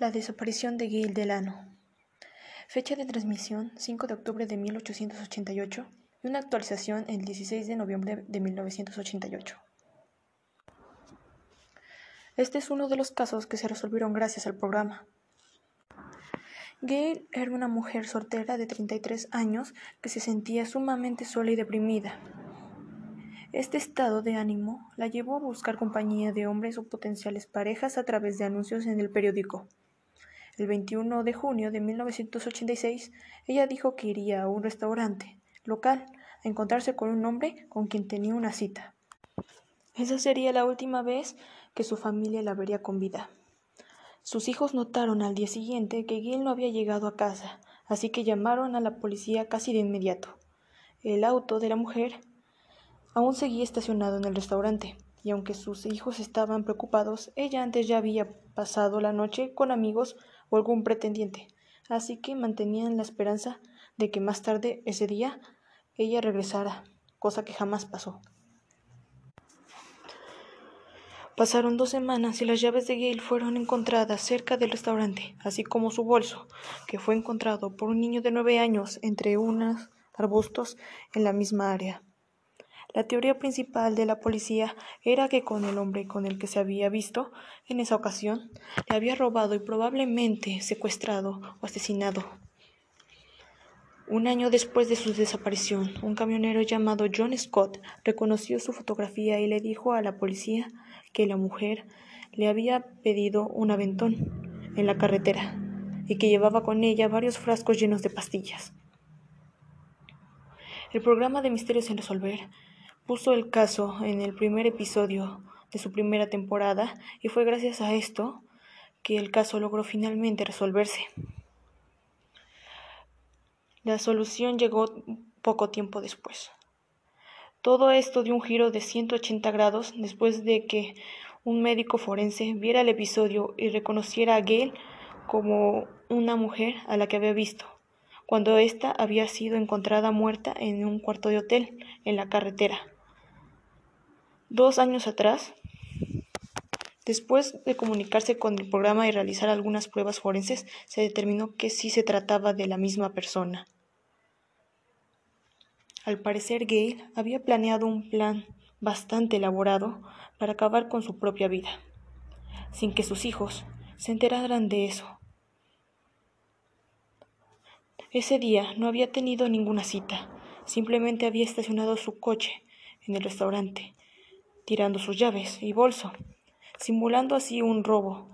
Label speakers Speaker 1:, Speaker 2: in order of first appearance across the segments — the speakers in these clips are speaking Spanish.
Speaker 1: La desaparición de Gail Delano. Fecha de transmisión 5 de octubre de 1888 y una actualización el 16 de noviembre de 1988. Este es uno de los casos que se resolvieron gracias al programa. Gail era una mujer soltera de 33 años que se sentía sumamente sola y deprimida. Este estado de ánimo la llevó a buscar compañía de hombres o potenciales parejas a través de anuncios en el periódico. El 21 de junio de 1986, ella dijo que iría a un restaurante local a encontrarse con un hombre con quien tenía una cita. Esa sería la última vez que su familia la vería con vida. Sus hijos notaron al día siguiente que Gil no había llegado a casa, así que llamaron a la policía casi de inmediato. El auto de la mujer aún seguía estacionado en el restaurante, y aunque sus hijos estaban preocupados, ella antes ya había pasado la noche con amigos o algún pretendiente, así que mantenían la esperanza de que más tarde ese día ella regresara, cosa que jamás pasó. Pasaron dos semanas y las llaves de Gail fueron encontradas cerca del restaurante, así como su bolso, que fue encontrado por un niño de nueve años entre unos arbustos en la misma área. La teoría principal de la policía era que con el hombre con el que se había visto en esa ocasión le había robado y probablemente secuestrado o asesinado. Un año después de su desaparición, un camionero llamado John Scott reconoció su fotografía y le dijo a la policía que la mujer le había pedido un aventón en la carretera y que llevaba con ella varios frascos llenos de pastillas. El programa de Misterios sin Resolver puso el caso en el primer episodio de su primera temporada y fue gracias a esto que el caso logró finalmente resolverse. La solución llegó poco tiempo después. Todo esto dio un giro de 180 grados después de que un médico forense viera el episodio y reconociera a Gail como una mujer a la que había visto, cuando ésta había sido encontrada muerta en un cuarto de hotel en la carretera. Dos años atrás, después de comunicarse con el programa y realizar algunas pruebas forenses, se determinó que sí se trataba de la misma persona. Al parecer, Gail había planeado un plan bastante elaborado para acabar con su propia vida, sin que sus hijos se enteraran de eso. Ese día no había tenido ninguna cita, simplemente había estacionado su coche en el restaurante tirando sus llaves y bolso, simulando así un robo.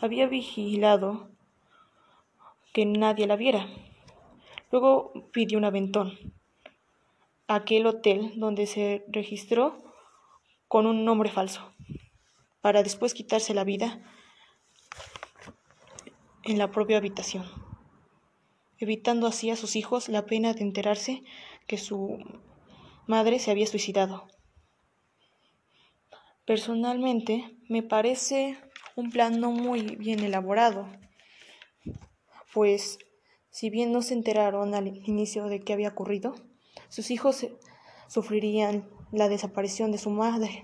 Speaker 1: Había vigilado que nadie la viera. Luego pidió un aventón. Aquel hotel donde se registró con un nombre falso, para después quitarse la vida en la propia habitación, evitando así a sus hijos la pena de enterarse que su madre se había suicidado. Personalmente, me parece un plan no muy bien elaborado, pues si bien no se enteraron al inicio de qué había ocurrido, sus hijos sufrirían la desaparición de su madre,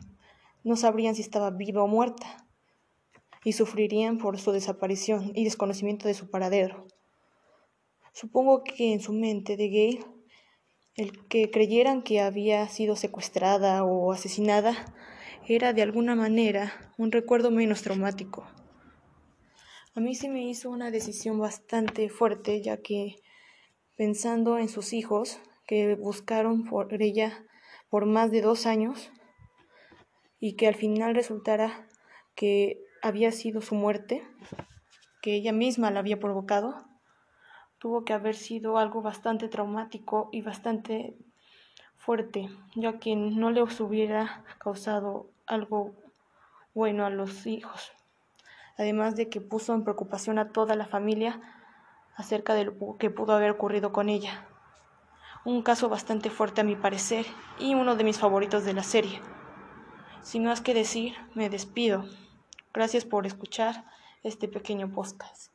Speaker 1: no sabrían si estaba viva o muerta, y sufrirían por su desaparición y desconocimiento de su paradero. Supongo que en su mente de Gail, el que creyeran que había sido secuestrada o asesinada era de alguna manera un recuerdo menos traumático. A mí se me hizo una decisión bastante fuerte, ya que pensando en sus hijos, que buscaron por ella por más de dos años, y que al final resultara que había sido su muerte, que ella misma la había provocado, tuvo que haber sido algo bastante traumático y bastante fuerte, ya que no le hubiera causado algo bueno a los hijos, además de que puso en preocupación a toda la familia acerca de lo que pudo haber ocurrido con ella. Un caso bastante fuerte a mi parecer y uno de mis favoritos de la serie. Sin más que decir, me despido. Gracias por escuchar este pequeño podcast.